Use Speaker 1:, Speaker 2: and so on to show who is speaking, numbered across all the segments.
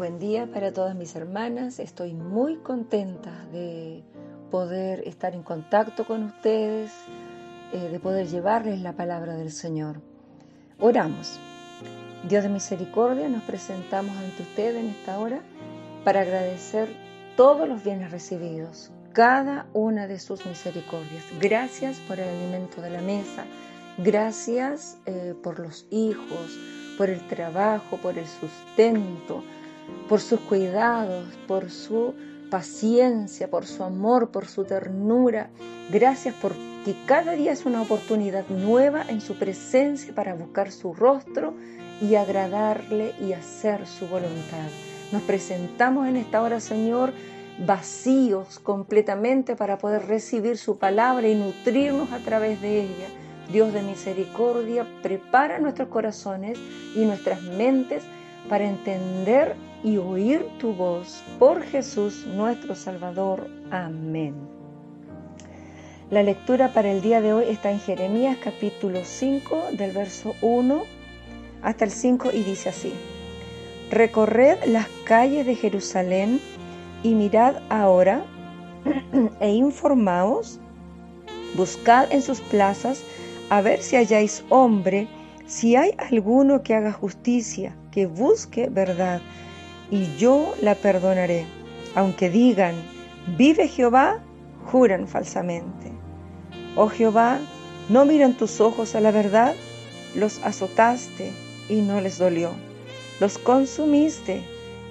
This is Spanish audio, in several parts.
Speaker 1: Buen día para todas mis hermanas. Estoy muy contenta de poder estar en contacto con ustedes, eh, de poder llevarles la palabra del Señor. Oramos. Dios de misericordia, nos presentamos ante usted en esta hora para agradecer todos los bienes recibidos, cada una de sus misericordias. Gracias por el alimento de la mesa, gracias eh, por los hijos, por el trabajo, por el sustento, por sus cuidados, por su paciencia, por su amor, por su ternura. Gracias porque cada día es una oportunidad nueva en su presencia para buscar su rostro y agradarle y hacer su voluntad. Nos presentamos en esta hora, Señor, vacíos completamente para poder recibir su palabra y nutrirnos a través de ella. Dios de misericordia, prepara nuestros corazones y nuestras mentes para entender y oír tu voz por Jesús nuestro Salvador. Amén. La lectura para el día de hoy está en Jeremías capítulo 5 del verso 1 hasta el 5 y dice así. Recorred las calles de Jerusalén y mirad ahora e informaos, buscad en sus plazas a ver si halláis hombre, si hay alguno que haga justicia, que busque verdad, y yo la perdonaré. Aunque digan, vive Jehová, juran falsamente. Oh Jehová, no miran tus ojos a la verdad, los azotaste y no les dolió. Los consumiste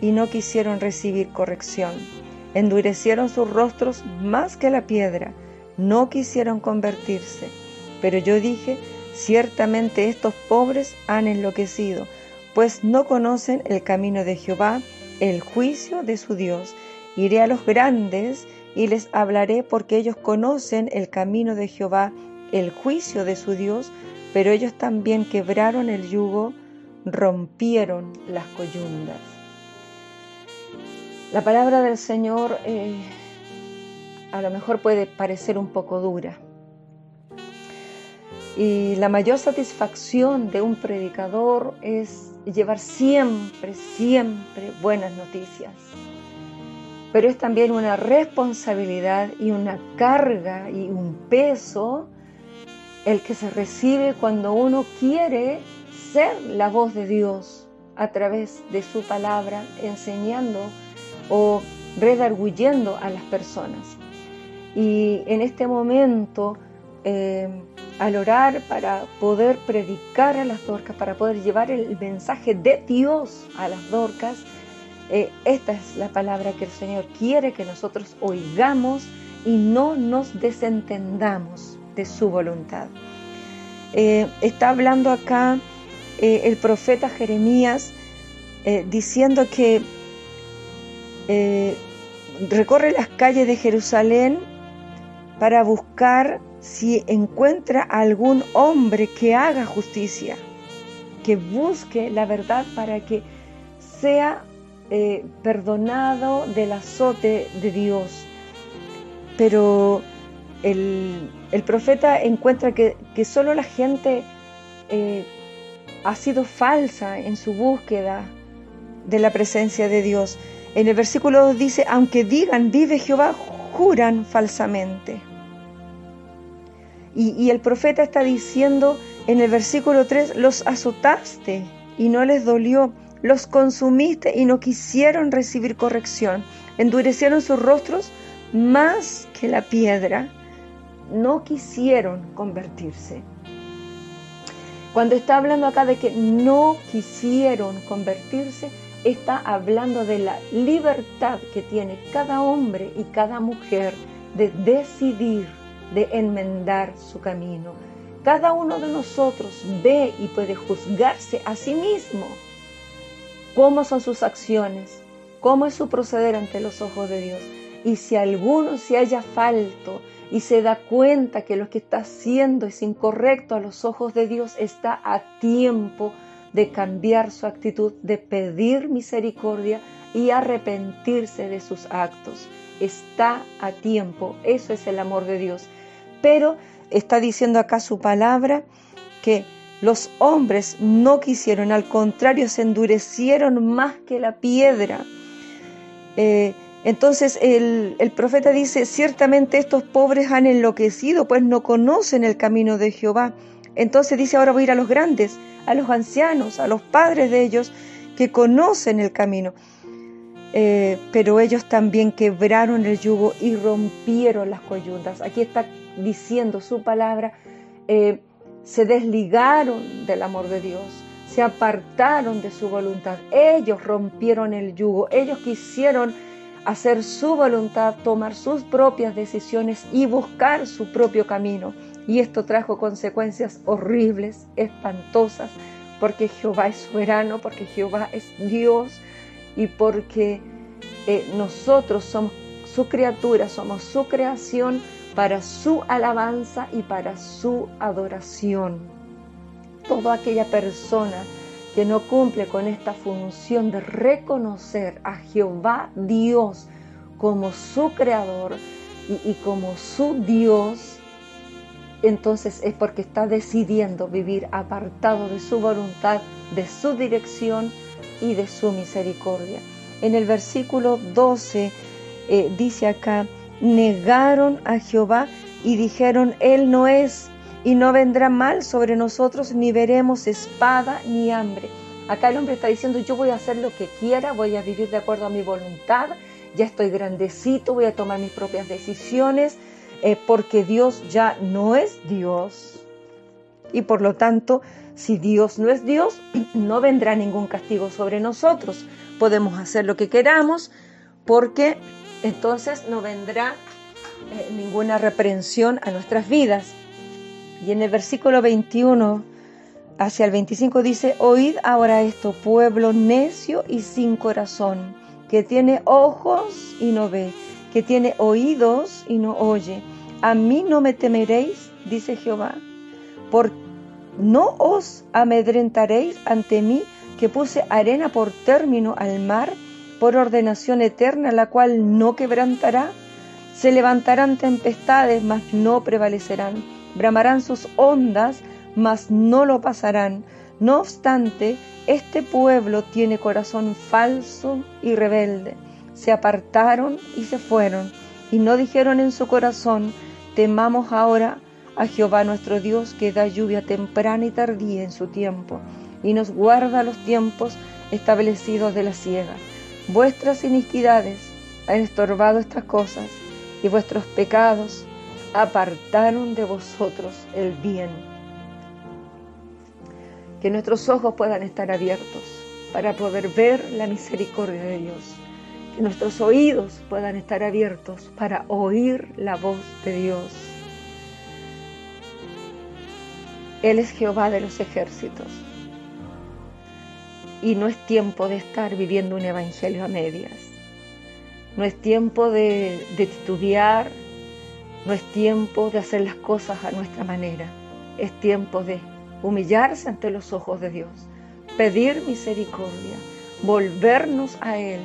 Speaker 1: y no quisieron recibir corrección. Endurecieron sus rostros más que la piedra, no quisieron convertirse pero yo dije, ciertamente estos pobres han enloquecido, pues no conocen el camino de Jehová, el juicio de su Dios. Iré a los grandes y les hablaré porque ellos conocen el camino de Jehová, el juicio de su Dios, pero ellos también quebraron el yugo, rompieron las coyundas. La palabra del Señor eh, a lo mejor puede parecer un poco dura y la mayor satisfacción de un predicador es llevar siempre, siempre buenas noticias. Pero es también una responsabilidad y una carga y un peso el que se recibe cuando uno quiere ser la voz de Dios a través de su palabra, enseñando o redarguyendo a las personas. Y en este momento, eh, al orar para poder predicar a las dorcas, para poder llevar el mensaje de Dios a las dorcas, eh, esta es la palabra que el Señor quiere que nosotros oigamos y no nos desentendamos de su voluntad. Eh, está hablando acá eh, el profeta Jeremías diciendo que recorre las calles de Jerusalén para buscar si encuentra algún hombre que haga justicia, que busque la verdad para que sea eh, perdonado del azote de Dios. Pero el, profeta encuentra que, solo la gente eh, ha sido falsa en su búsqueda de la presencia de Dios. En el versículo 2 dice, aunque digan, vive Jehová, juran falsamente. Y, el profeta está diciendo en el versículo 3, los azotaste y no les dolió, los consumiste y no quisieron recibir corrección, endurecieron sus rostros más que la piedra, no quisieron convertirse. Cuando está hablando acá de que no quisieron convertirse, está hablando de la libertad que tiene cada hombre y cada mujer de decidir de enmendar su camino. Cada uno de nosotros ve y puede juzgarse a sí mismo cómo son sus acciones, cómo es su proceder ante los ojos de Dios. Y si alguno se haya falto y se da cuenta que lo que está haciendo es incorrecto a los ojos de Dios, está a tiempo de cambiar su actitud, de pedir misericordia y arrepentirse de sus actos. Está a tiempo, eso es el amor de Dios pero está diciendo acá su palabra que Los hombres no quisieron, al contrario, se endurecieron más que la piedra. Eh, entonces el, profeta dice, ciertamente estos pobres han enloquecido, pues no conocen el camino de Jehová. Entonces dice, ahora voy a ir a los grandes, a los ancianos, a los padres de ellos, que conocen el camino. Eh, pero ellos también quebraron el yugo y rompieron las coyuntas. Aquí está diciendo su palabra, eh, se desligaron del amor de Dios, se apartaron de su voluntad. Ellos rompieron el yugo, ellos quisieron hacer su voluntad, tomar sus propias decisiones y buscar su propio camino. Y esto trajo consecuencias horribles, espantosas, porque Jehová es soberano, porque Jehová es Dios y porque eh, nosotros somos su criatura, somos su creación para su alabanza y para su adoración. Toda aquella persona que no cumple con esta función de reconocer a Jehová Dios como su creador y, como su Dios, entonces es porque está decidiendo vivir apartado de su voluntad, de su dirección, y de su misericordia. En el versículo 12 eh, dice acá, negaron a Jehová y dijeron, Él no es, y no vendrá mal sobre nosotros, ni veremos espada ni hambre. Acá el hombre está diciendo, yo voy a hacer lo que quiera, voy a vivir de acuerdo a mi voluntad, ya estoy grandecito, voy a tomar mis propias decisiones, eh, porque Dios ya no es Dios. Y por lo tanto, si Dios no es Dios, no vendrá ningún castigo sobre nosotros. Podemos hacer lo que queramos porque entonces no vendrá eh, ninguna reprensión a nuestras vidas. Y en el versículo 21 hacia el 25 dice, oíd ahora esto, pueblo necio y sin corazón, que tiene ojos y no ve, que tiene oídos y no oye. A mí no me temeréis, dice Jehová, porque no os amedrentaréis ante mí que puse arena por término al mar, por ordenación eterna, la cual no quebrantará. Se levantarán tempestades, mas no prevalecerán. Bramarán sus ondas, mas no lo pasarán. No obstante, este pueblo tiene corazón falso y rebelde. Se apartaron y se fueron, y no dijeron en su corazón, temamos ahora a Jehová nuestro Dios que da lluvia temprana y tardía en su tiempo y nos guarda los tiempos establecidos de la siega. Vuestras iniquidades han estorbado estas cosas y vuestros pecados apartaron de vosotros el bien. Que nuestros ojos puedan estar abiertos para poder ver la misericordia de Dios. Que nuestros oídos puedan estar abiertos para oír la voz de Dios Él es Jehová de los ejércitos. Y no es tiempo de estar viviendo un evangelio a medias. No es tiempo de, titubear. No es tiempo de hacer las cosas a nuestra manera. Es tiempo de humillarse ante los ojos de Dios, pedir misericordia, volvernos a Él,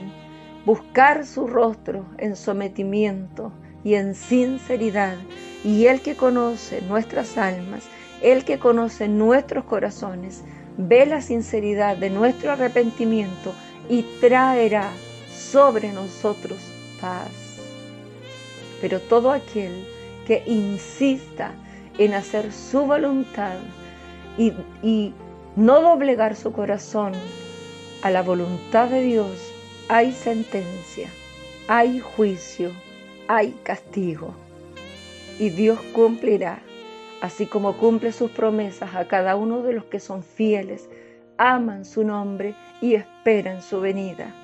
Speaker 1: buscar su rostro en sometimiento y en sinceridad. Y Él que conoce nuestras almas el que conoce nuestros corazones, ve la sinceridad de nuestro arrepentimiento y traerá sobre nosotros paz. Pero todo aquel que insista en hacer su voluntad y, no doblegar su corazón a la voluntad de Dios, hay sentencia, hay juicio, hay castigo. Y Dios cumplirá así como cumple sus promesas a cada uno de los que son fieles, aman su nombre y esperan su venida.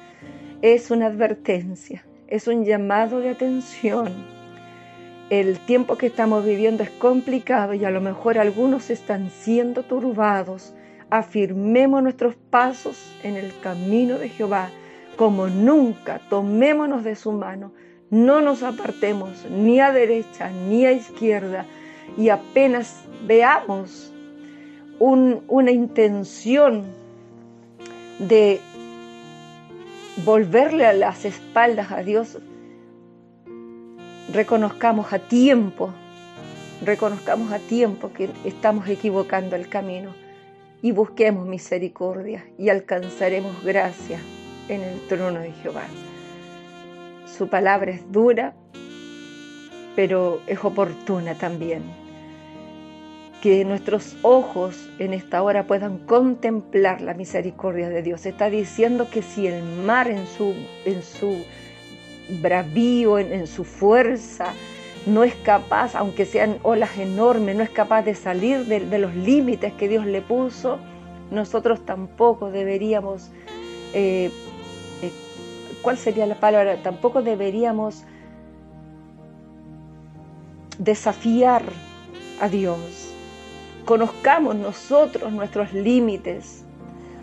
Speaker 1: Es una advertencia, es un llamado de atención. El tiempo que estamos viviendo es complicado y a lo mejor algunos están siendo turbados. Afirmemos nuestros pasos en el camino de Jehová como nunca. Tomémonos de su mano. No nos apartemos ni a derecha ni a izquierda y apenas veamos una intención de volverle a las espaldas a Dios, reconozcamos a tiempo, reconozcamos a tiempo que estamos equivocando el camino y busquemos misericordia y alcanzaremos gracia en el trono de Jehová. Su palabra es dura, pero es oportuna también. Que nuestros ojos en esta hora puedan contemplar la misericordia de Dios. Está diciendo que si el mar en su, en su bravío, en, su fuerza, no es capaz, aunque sean olas enormes, no es capaz de salir de, los límites que Dios le puso, nosotros tampoco deberíamos, eh, eh, ¿cuál sería la palabra? Tampoco deberíamos desafiar a Dios. Conozcamos nosotros nuestros límites.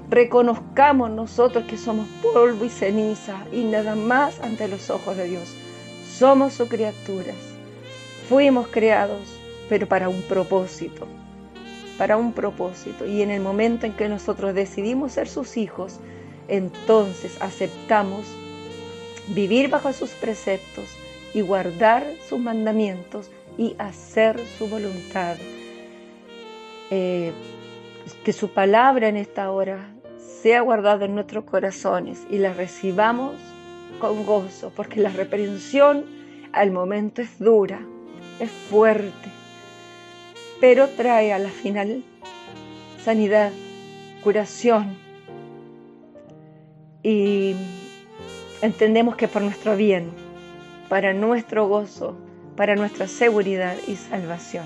Speaker 1: Reconozcamos nosotros que somos polvo y ceniza y nada más ante los ojos de Dios. Somos sus criaturas. Fuimos creados, pero para un propósito. Para un propósito. Y en el momento en que nosotros decidimos ser sus hijos, entonces aceptamos vivir bajo sus preceptos y guardar sus mandamientos y hacer su voluntad. Eh, que su palabra en esta hora sea guardada en nuestros corazones y la recibamos con gozo, porque la reprensión al momento es dura, es fuerte, pero trae a la final sanidad, curación y entendemos que por nuestro bien, para nuestro gozo, para nuestra seguridad y salvación.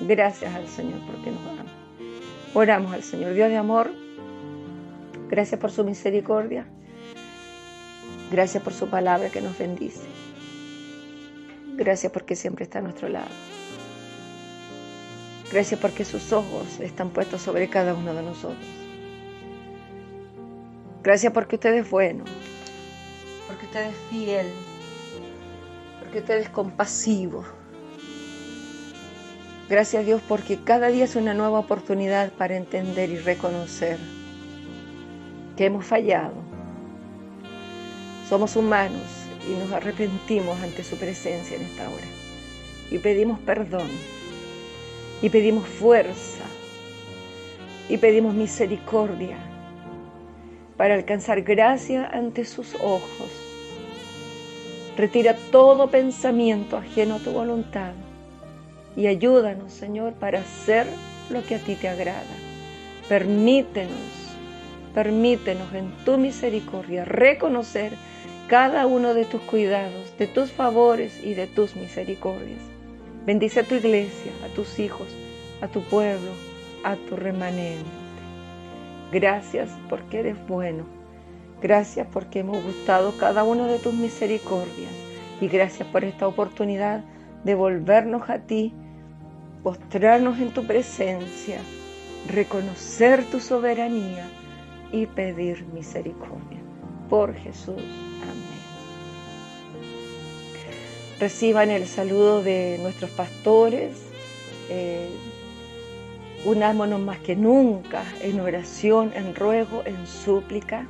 Speaker 1: Gracias al Señor porque nos ama. Oramos al Señor, Dios de amor. Gracias por su misericordia. Gracias por su palabra que nos bendice. Gracias porque siempre está a nuestro lado. Gracias porque sus ojos están puestos sobre cada uno de nosotros. Gracias porque usted es bueno, porque usted es fiel, porque usted es compasivo. Gracias a Dios porque cada día es una nueva oportunidad para entender y reconocer que hemos fallado. Somos humanos y nos arrepentimos ante su presencia en esta hora. Y pedimos perdón. Y pedimos fuerza. Y pedimos misericordia para alcanzar gracia ante sus ojos Retira todo pensamiento ajeno a tu voluntad y ayúdanos, Señor, para hacer lo que a ti te agrada. Permítenos, permítenos en tu misericordia reconocer cada uno de tus cuidados, de tus favores y de tus misericordias. Bendice a tu iglesia, a tus hijos, a tu pueblo, a tu remanente. Gracias porque eres bueno Gracias porque hemos gustado cada una de tus misericordias y gracias por esta oportunidad de volvernos a ti, postrarnos en tu presencia, reconocer tu soberanía y pedir misericordia. Por Jesús. Amén. Reciban el saludo de nuestros pastores. Eh, unámonos más que nunca en oración, en ruego, en súplica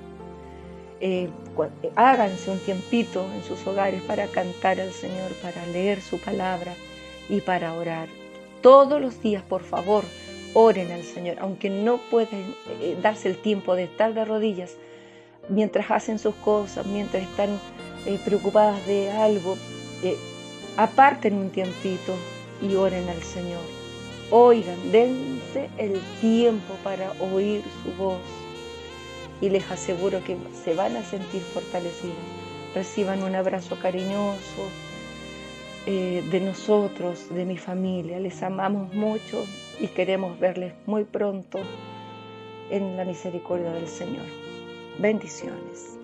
Speaker 1: eh, eh, háganse un tiempito en sus hogares para cantar al Señor, para leer su palabra y para orar. Todos los días, por favor, oren al Señor, aunque no pueden eh, darse el tiempo de estar de rodillas mientras hacen sus cosas, mientras están preocupadas de algo, aparten un tiempito y oren al Señor. Oigan, dense el tiempo para oír su voz y les aseguro que se van a sentir fortalecidos. Reciban un abrazo cariñoso eh, de nosotros, de mi familia. Les amamos mucho y queremos verles muy pronto en la misericordia del Señor. Bendiciones.